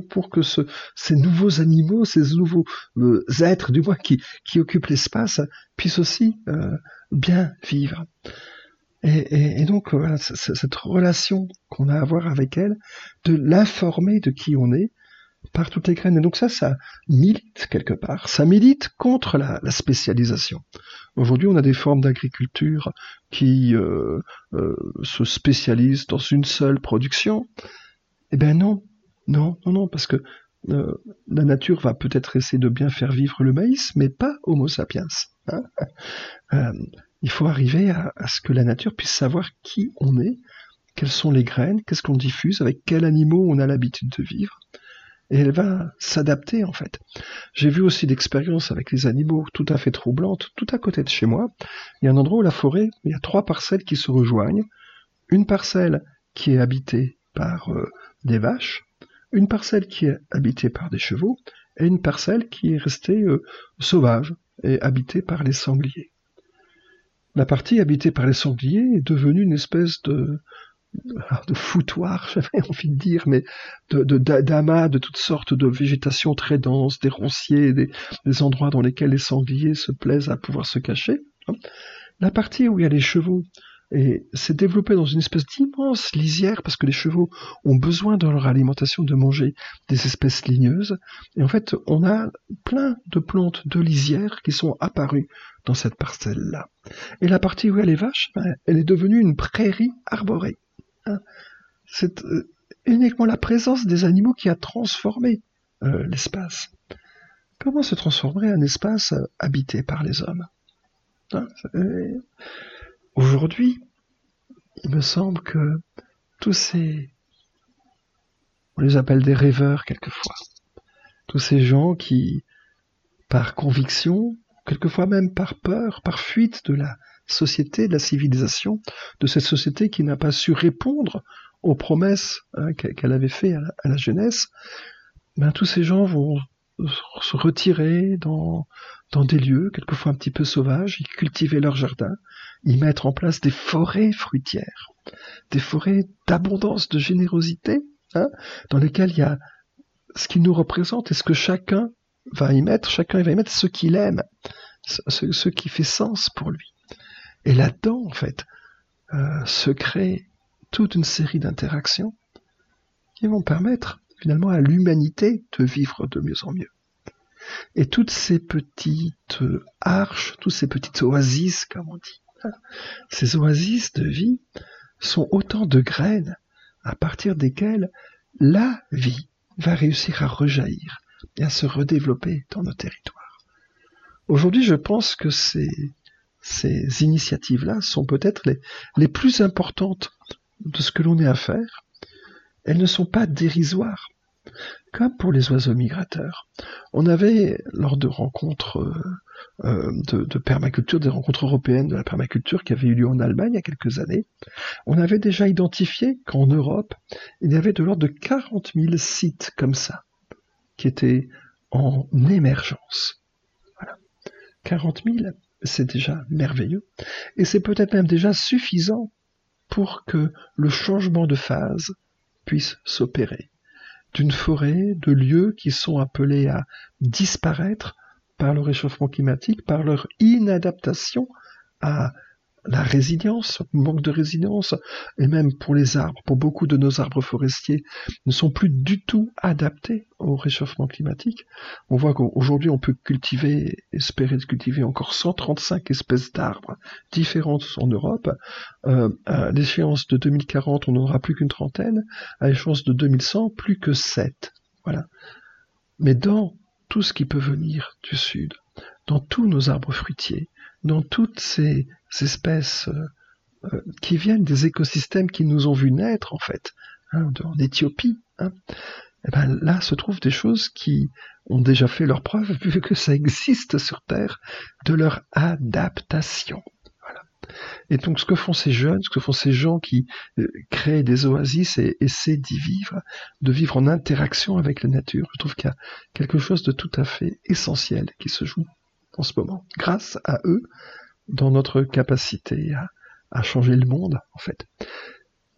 pour, que ce, ces nouveaux animaux, ces nouveaux euh, êtres, du moins, qui, occupent l'espace, puissent aussi euh, bien vivre. Et, donc, cette relation qu'on a à avoir avec elle, de l'informer de qui on est, par toutes les graines. Et donc ça, ça milite quelque part. Ça milite contre la, spécialisation. Aujourd'hui, on a des formes d'agriculture qui se spécialisent dans une seule production, eh ben non, non, non, non, parce que euh, la nature va peut-être essayer de bien faire vivre le maïs, mais pas Homo sapiens. Hein. Euh, il faut arriver à, ce que la nature puisse savoir qui on est, quelles sont les graines, qu'est-ce qu'on diffuse, avec quels animaux on a l'habitude de vivre. Et elle va s'adapter en fait. J'ai vu aussi d'expériences avec les animaux tout à fait troublantes, tout à côté de chez moi. Il y a un endroit où la forêt, il y a trois parcelles qui se rejoignent. Une parcelle qui est habitée par euh, des vaches, une parcelle qui est habitée par des chevaux et une parcelle qui est restée euh, sauvage et habitée par les sangliers. La partie habitée par les sangliers est devenue une espèce de, foutoir, j'avais envie de dire, mais de, d'amas de, toutes sortes de végétation très dense, des ronciers, des, des, endroits dans lesquels les sangliers se plaisent à pouvoir se cacher. La partie où il y a les chevaux et s'est développé dans une espèce d'immense lisière parce que les chevaux ont besoin dans leur alimentation de manger des espèces ligneuses. Et en fait, on a plein de plantes de lisière qui sont apparues dans cette parcelle-là. Et la partie où a les vaches, ben, elle est devenue une prairie arborée. Hein. C'est euh, uniquement la présence des animaux qui a transformé euh, l'espace. Comment se transformerait un espace habité par les hommes hein, Aujourd'hui, il me semble que tous ces... On les appelle des rêveurs quelquefois. Tous ces gens qui, par conviction, quelquefois même par peur, par fuite de la société, de la civilisation, de cette société qui n'a pas su répondre aux promesses hein, qu'elle avait faites à, la jeunesse, ben, tous ces gens vont se retirer dans, dans des lieux, quelquefois un petit peu sauvages, y cultiver leur jardin, y mettre en place des forêts fruitières, des forêts d'abondance, de générosité, hein, dans lesquelles il y a ce qui nous représente et ce que chacun va y mettre, chacun va y mettre ce qu'il aime, ce, ce, qui fait sens pour lui. Et là-dedans, en fait, euh, se crée toute une série d'interactions qui vont permettre finalement à l'humanité de vivre de mieux en mieux. Et toutes ces petites arches, toutes ces petites oasis, comme on dit, ces oasis de vie sont autant de graines à partir desquelles la vie va réussir à rejaillir et à se redévelopper dans nos territoires. Aujourd'hui, je pense que ces, ces initiatives-là sont peut-être les, les plus importantes de ce que l'on ait à faire. Elles ne sont pas dérisoires. Comme pour les oiseaux migrateurs. On avait, lors de rencontres euh, euh, de, permaculture, des rencontres européennes de la permaculture qui avaient eu lieu en Allemagne il y a quelques années, on avait déjà identifié qu'en Europe, il y avait de l'ordre de 40 000 sites comme ça, qui étaient en émergence. Voilà. 40 000, c'est déjà merveilleux. Et c'est peut-être même déjà suffisant pour que le changement de phase puisse s'opérer. D'une forêt, de lieux qui sont appelés à disparaître par le réchauffement climatique, par leur inadaptation à la résilience, manque de résilience, et même pour les arbres, pour beaucoup de nos arbres forestiers, ne sont plus du tout adaptés au réchauffement climatique. On voit qu'aujourd'hui, on peut cultiver, espérer de cultiver encore 135 espèces d'arbres différentes en Europe. Euh, à l'échéance de 2040, on n'en aura plus qu'une trentaine. À l'échéance de 2100, plus que 7. Voilà. Mais dans tout ce qui peut venir du sud, dans tous nos arbres fruitiers, dans toutes ces espèces euh, euh, qui viennent des écosystèmes qui nous ont vu naître en fait, hein, en Éthiopie, hein, eh ben là se trouvent des choses qui ont déjà fait leur preuve, vu que ça existe sur Terre, de leur adaptation. Et donc ce que font ces jeunes, ce que font ces gens qui euh, créent des oasis et essaient d'y vivre, de vivre en interaction avec la nature, je trouve qu'il y a quelque chose de tout à fait essentiel qui se joue en ce moment. Grâce à eux, dans notre capacité à, changer le monde, en fait.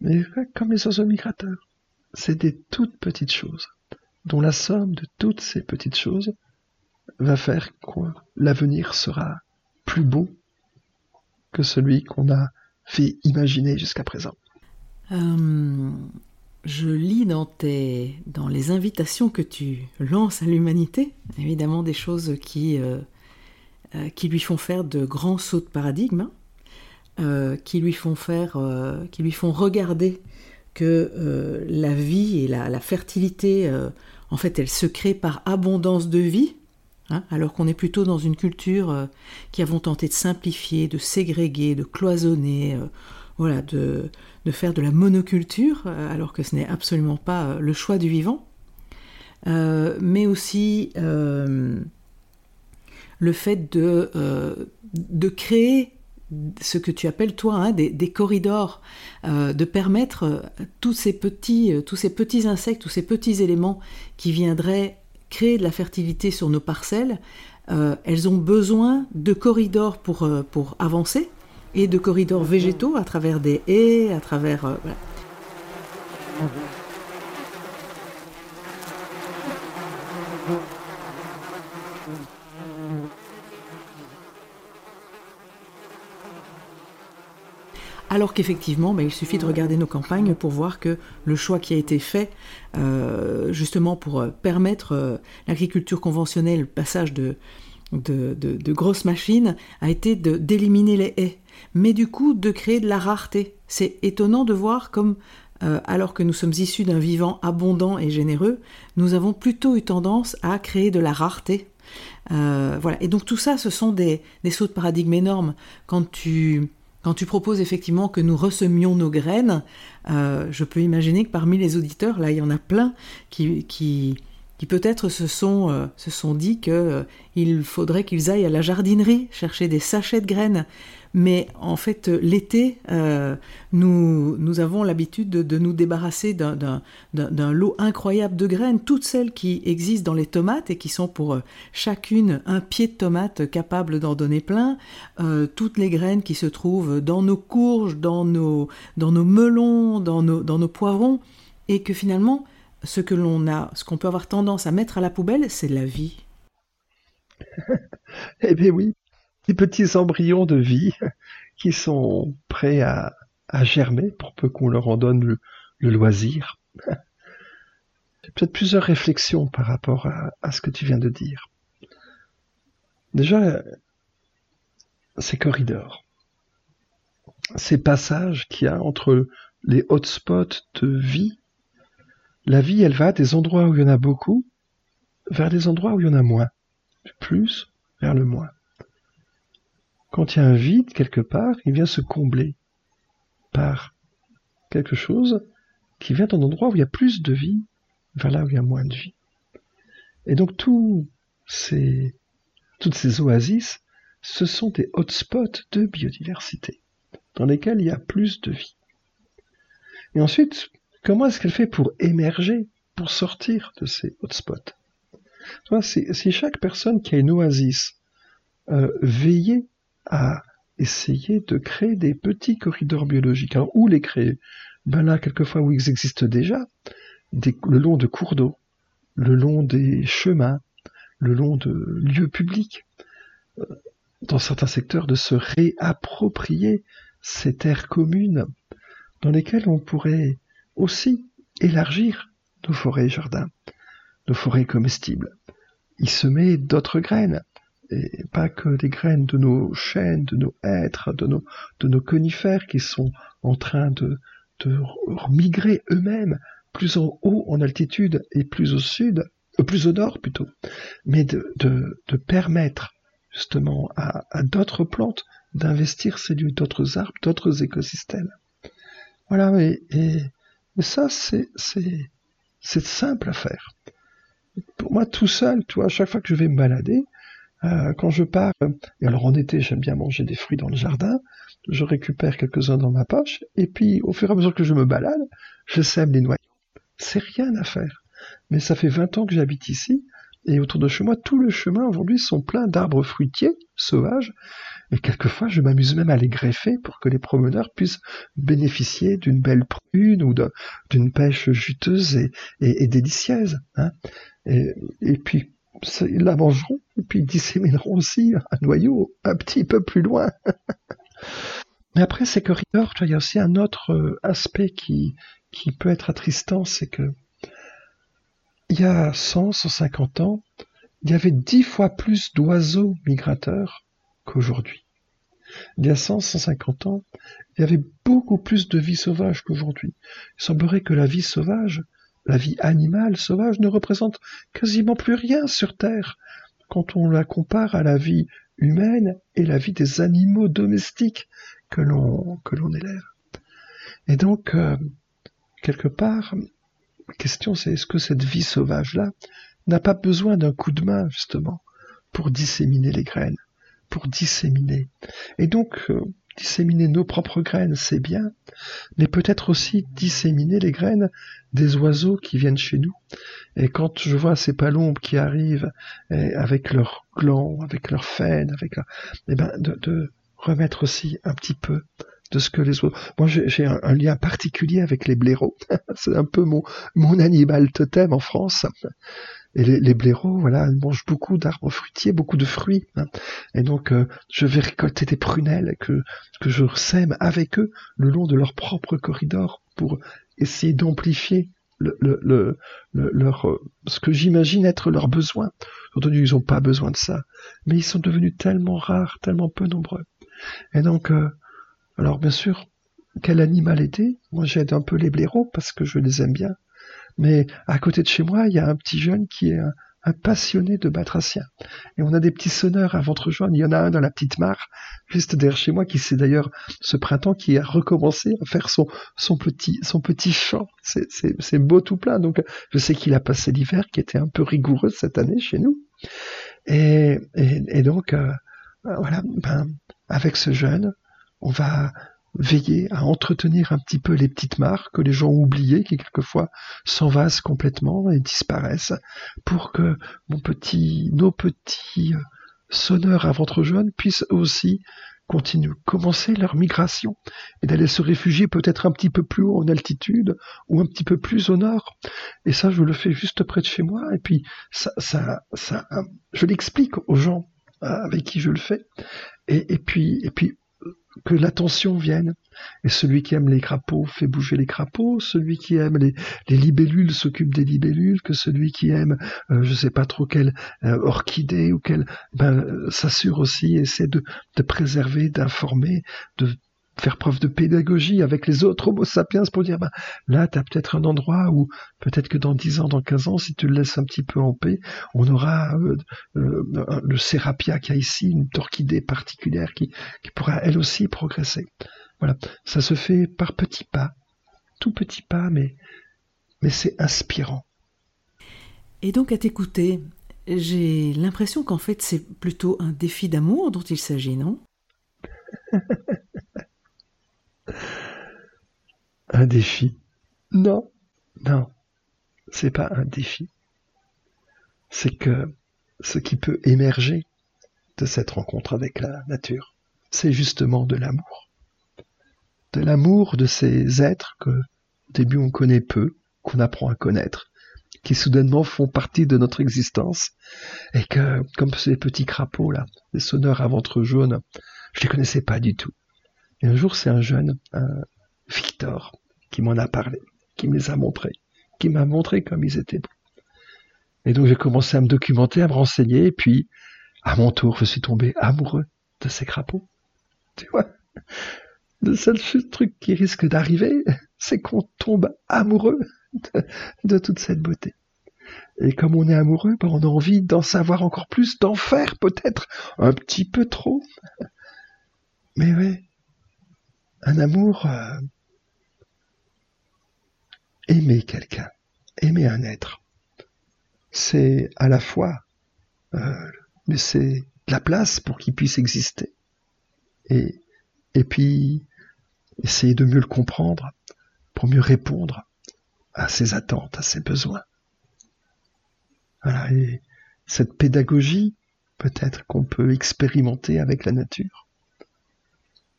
Mais comme les oiseaux migrateurs, c'est des toutes petites choses, dont la somme de toutes ces petites choses va faire que l'avenir sera plus beau que celui qu'on a fait imaginer jusqu'à présent. Euh, je lis dans, tes, dans les invitations que tu lances à l'humanité, évidemment des choses qui euh, euh, qui lui font faire de grands sauts de paradigme, hein, euh, qui lui font faire, euh, qui lui font regarder que la vie et la, fertilité, en fait, elle se crée par abondance de vie, hein, alors qu'on est plutôt dans une culture qui avons tenté de simplifier, de ségréguer, de cloisonner, voilà, de, de, faire de la monoculture, alors que ce n'est absolument pas le choix du vivant, mais aussi le fait de, euh, de créer ce que tu appelles toi hein, des, corridors, euh, de permettre euh, tous ces petits, tous ces petits insectes, tous ces petits éléments qui viendraient créer de la fertilité sur nos parcelles, elles ont besoin de corridors pour, pour avancer et de corridors végétaux à travers des haies, à travers Alors qu'effectivement, bah, il suffit de regarder nos campagnes pour voir que le choix qui a été fait, euh, justement pour euh, permettre euh, l'agriculture conventionnelle, le passage de, grosses machines, a été d'éliminer les haies, mais du coup de créer de la rareté. C'est étonnant de voir comme alors que nous sommes issus d'un vivant abondant et généreux, nous avons plutôt eu tendance à créer de la rareté. Voilà. Et donc tout ça, ce sont des, des sauts de paradigme énormes. Quand tu, quand tu proposes effectivement que nous ressemions nos graines, euh, je peux imaginer que parmi les auditeurs, là, il y en a plein qui, peut-être se sont, euh, se sont dit qu'il euh, il faudrait qu'ils aillent à la jardinerie chercher des sachets de graines. Mais en fait, l'été, euh, nous, avons l'habitude de, nous débarrasser d'un lot incroyable de graines, toutes celles qui existent dans les tomates et qui sont pour chacune un pied de tomate capable d'en donner plein, euh, toutes les graines qui se trouvent dans nos courges, dans nos, melons, dans nos, dans poivrons, et que finalement, ce que l'on a, ce qu'on peut avoir tendance à mettre à la poubelle, c'est la vie. eh bien oui, des petits embryons de vie qui sont prêts à, germer pour peu qu'on leur en donne le, le loisir. J'ai peut-être plusieurs réflexions par rapport à, à, ce que tu viens de dire. Déjà, ces corridors, ces passages qu'il y a entre les hotspots de vie, la vie, elle va des endroits où il y en a beaucoup vers des endroits où il y en a moins, du plus vers le moins. Quand il y a un vide quelque part, il vient se combler par quelque chose qui vient d'un endroit où il y a plus de vie vers là où il y a moins de vie. Et donc toutes ces oasis, ce sont des hotspots de biodiversité dans lesquels il y a plus de vie. Et ensuite, comment est-ce qu'elle fait pour émerger, pour sortir de ces hotspots? Si, si chaque personne qui a une oasis euh, veillait à essayer de créer des petits corridors biologiques. Alors, où les créer? Ben là, quelquefois où ils existent déjà, le long de cours d'eau, le long des chemins, le long de lieux publics, euh, dans certains secteurs, de se réapproprier ces terres communes dans lesquelles on pourrait aussi élargir nos forêts et jardins, nos forêts comestibles, y semer d'autres graines, et pas que des graines de nos chênes, de nos hêtres, de nos, de nos conifères qui sont en train de, de migrer eux-mêmes plus en haut en altitude et plus au sud, euh, plus au nord plutôt, mais de, de, de permettre justement à, d'autres plantes d'investir ces lieux, d'autres arbres, d'autres écosystèmes. Voilà, et, ça, c'est, simple à faire. Pour moi, tout seul, toi, à chaque fois que je vais me balader, euh, quand je pars, et alors en été j'aime bien manger des fruits dans le jardin, je récupère quelques-uns dans ma poche, et puis au fur et à mesure que je me balade, je sème les noyaux. C'est rien à faire. Mais ça fait 20 ans que j'habite ici, et autour de chez moi, tout le chemin aujourd'hui sont pleins d'arbres fruitiers sauvages, et quelquefois je m'amuse même à les greffer pour que les promeneurs puissent bénéficier d'une belle prune ou d'une pêche juteuse et, délicieuse. Hein. Et puis ils la mangeront et puis ils dissémineront aussi un noyau un petit peu plus loin. Mais après ces corridors, il y a aussi un autre euh, aspect qui, qui peut être attristant, c'est que il y a 100, 150 ans, il y avait dix fois plus d'oiseaux migrateurs qu'aujourd'hui. Il y a 100, 150 ans, il y avait beaucoup plus de vie sauvage qu'aujourd'hui. Il semblerait que la vie sauvage la vie animale sauvage ne représente quasiment plus rien sur Terre quand on la compare à la vie humaine et la vie des animaux domestiques que l'on élève. Et donc euh, quelque part, la question c'est est-ce que cette vie sauvage là n'a pas besoin d'un coup de main justement pour disséminer les graines, pour disséminer? Et donc euh, disséminer nos propres graines, c'est bien, mais peut-être aussi disséminer les graines des oiseaux qui viennent chez nous. Et quand je vois ces palombes qui arrivent eh, avec leurs glands, avec leurs faines, avec leur... eh ben, de, remettre aussi un petit peu de ce que les oiseaux. Moi, j'ai un, lien particulier avec les blaireaux. c'est un peu mon animal totem en France. Et les, blaireaux, voilà, ils mangent beaucoup d'arbres fruitiers, beaucoup de fruits. Hein. Et donc, euh, je vais récolter des prunelles que, je sème avec eux le long de leur propre corridor pour essayer d'amplifier euh, ce que j'imagine être leurs besoins. Entendu, ils n'ont pas besoin de ça, mais ils sont devenus tellement rares, tellement peu nombreux. Et donc, euh, alors bien sûr, quel animal était? Moi, j'aide un peu les blaireaux parce que je les aime bien. Mais à côté de chez moi, il y a un petit jeune qui est un, passionné de batracien. Et on a des petits sonneurs à ventre jaune. Il y en a un dans la petite mare, juste derrière chez moi, qui c'est d'ailleurs ce printemps qui a recommencé à faire son, son petit, son petit chant. C'est beau tout plein. Donc, je sais qu'il a passé l'hiver qui était un peu rigoureux cette année chez nous. Et, et, donc, euh, voilà, ben, avec ce jeune, on va veiller à entretenir un petit peu les petites mares que les gens ont oubliées, qui quelquefois s'envasent complètement et disparaissent, pour que nos petits euh, sonneurs à ventre jaune puissent aussi continuer, commencer leur migration et d'aller se réfugier peut-être un petit peu plus haut en altitude ou un petit peu plus au nord. Et ça, je le fais juste près de chez moi. Et puis, ça je l'explique aux gens euh, avec qui je le fais. Et puis, que l'attention vienne. Et celui qui aime les crapauds fait bouger les crapauds, celui qui aime les, libellules s'occupe des libellules, que celui qui aime, euh, je sais pas trop quelle euh, orchidée ou quelle, ben, euh, s'assure aussi, essaie de, de préserver, d'informer, de faire preuve de pédagogie avec les autres homo sapiens pour dire, bah, là, tu as peut-être un endroit où peut-être que dans 10 ans, dans 15 ans, si tu le laisses un petit peu en paix, on aura euh, euh, le sérapia qui a ici, une orchidée particulière qui, qui pourra elle aussi progresser. Voilà, ça se fait par petits pas, tout petits pas, mais, mais c'est inspirant. Et donc à t'écouter, j'ai l'impression qu'en fait c'est plutôt un défi d'amour dont il s'agit, non? Un défi? Non, non, c'est pas un défi. C'est que ce qui peut émerger de cette rencontre avec la nature, c'est justement de l'amour. De l'amour de ces êtres que au début on connaît peu, qu'on apprend à connaître, qui soudainement font partie de notre existence, et que, comme ces petits crapauds là, les sonneurs à ventre jaune, je les connaissais pas du tout. Et un jour, c'est un jeune, un Victor, qui m'en a parlé, qui me les a montrés, qui m'a montré comme ils étaient beaux. Et donc j'ai commencé à me documenter, à me renseigner, et puis, à mon tour, je suis tombé amoureux de ces crapauds. Tu vois Le seul truc qui risque d'arriver, c'est qu'on tombe amoureux de, toute cette beauté. Et comme on est amoureux, ben on a envie d'en savoir encore plus, d'en faire peut-être un petit peu trop. Mais oui, un amour, euh, aimer quelqu'un, aimer un être, c'est à la fois euh, de la place pour qu'il puisse exister. Et, et puis essayer de mieux le comprendre pour mieux répondre à ses attentes, à ses besoins. Voilà, et cette pédagogie, peut-être qu'on peut expérimenter avec la nature,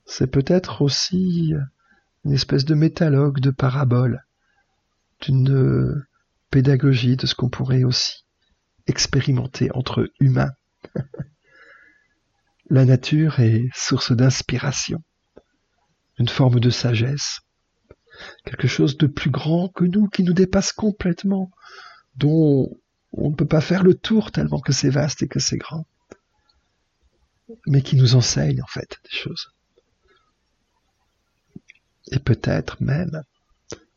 c'est peut-être aussi une espèce de métalogue, de parabole, d'une pédagogie de ce qu'on pourrait aussi expérimenter entre humains. La nature est source d'inspiration, une forme de sagesse, quelque chose de plus grand que nous, qui nous dépasse complètement, dont on ne peut pas faire le tour tellement que c'est vaste et que c'est grand, mais qui nous enseigne en fait des choses. Et peut-être même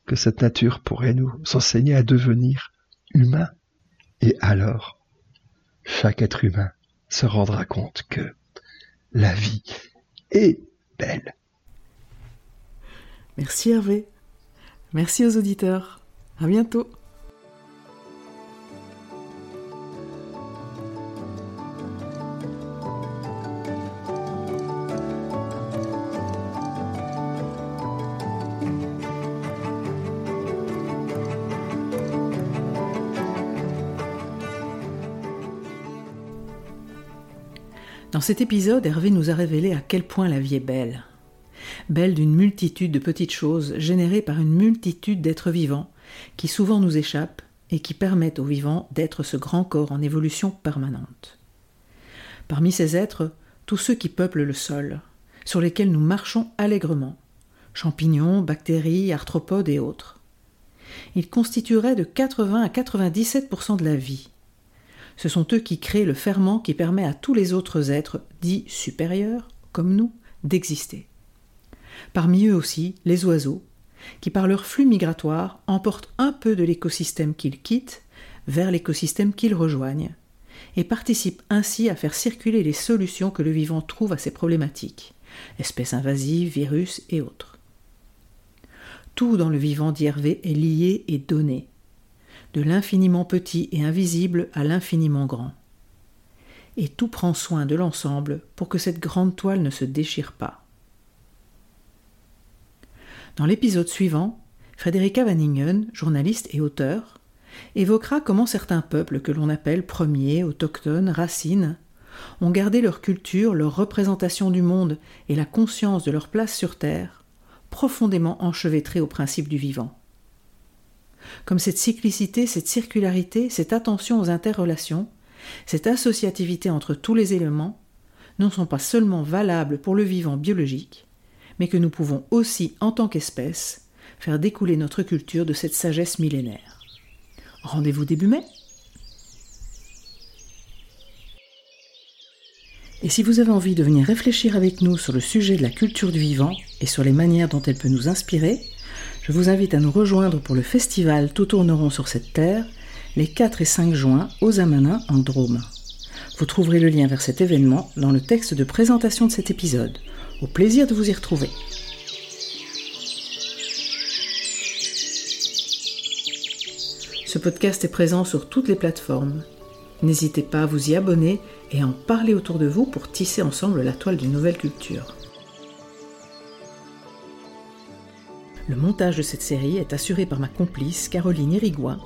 que cette nature pourrait nous enseigner à devenir humain. Et alors, chaque être humain se rendra compte que la vie est belle. Merci Hervé. Merci aux auditeurs. À bientôt. Cet épisode, Hervé nous a révélé à quel point la vie est belle. Belle d'une multitude de petites choses générées par une multitude d'êtres vivants qui souvent nous échappent et qui permettent aux vivants d'être ce grand corps en évolution permanente. Parmi ces êtres, tous ceux qui peuplent le sol, sur lesquels nous marchons allègrement, champignons, bactéries, arthropodes et autres. Ils constitueraient de 80 à 97% de la vie, ce sont eux qui créent le ferment qui permet à tous les autres êtres dits supérieurs, comme nous, d'exister. Parmi eux aussi, les oiseaux, qui par leur flux migratoire emportent un peu de l'écosystème qu'ils quittent vers l'écosystème qu'ils rejoignent, et participent ainsi à faire circuler les solutions que le vivant trouve à ces problématiques, espèces invasives, virus et autres. Tout dans le vivant d'Hervé est lié et donné, de l'infiniment petit et invisible à l'infiniment grand. Et tout prend soin de l'ensemble pour que cette grande toile ne se déchire pas. Dans l'épisode suivant, Frédérica Van journaliste et auteur, évoquera comment certains peuples que l'on appelle premiers, autochtones, racines, ont gardé leur culture, leur représentation du monde et la conscience de leur place sur Terre, profondément enchevêtrés au principe du vivant. Comme cette cyclicité, cette circularité, cette attention aux interrelations, cette associativité entre tous les éléments, ne sont pas seulement valables pour le vivant biologique, mais que nous pouvons aussi, en tant qu'espèce, faire découler notre culture de cette sagesse millénaire. Rendez-vous début mai. Et si vous avez envie de venir réfléchir avec nous sur le sujet de la culture du vivant et sur les manières dont elle peut nous inspirer, je vous invite à nous rejoindre pour le festival Tout tourneront sur cette terre les 4 et 5 juin aux Amanins en Drôme. Vous trouverez le lien vers cet événement dans le texte de présentation de cet épisode. Au plaisir de vous y retrouver. Ce podcast est présent sur toutes les plateformes. N'hésitez pas à vous y abonner et à en parler autour de vous pour tisser ensemble la toile d'une nouvelle culture. Le montage de cette série est assuré par ma complice Caroline Irigois,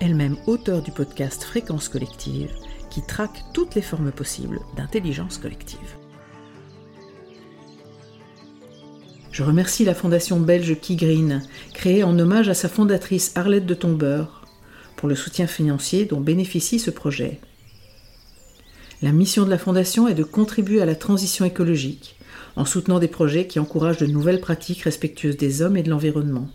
elle-même auteure du podcast Fréquence collective, qui traque toutes les formes possibles d'intelligence collective. Je remercie la fondation belge Key Green, créée en hommage à sa fondatrice Arlette de Tombeur, pour le soutien financier dont bénéficie ce projet. La mission de la Fondation est de contribuer à la transition écologique en soutenant des projets qui encouragent de nouvelles pratiques respectueuses des hommes et de l'environnement.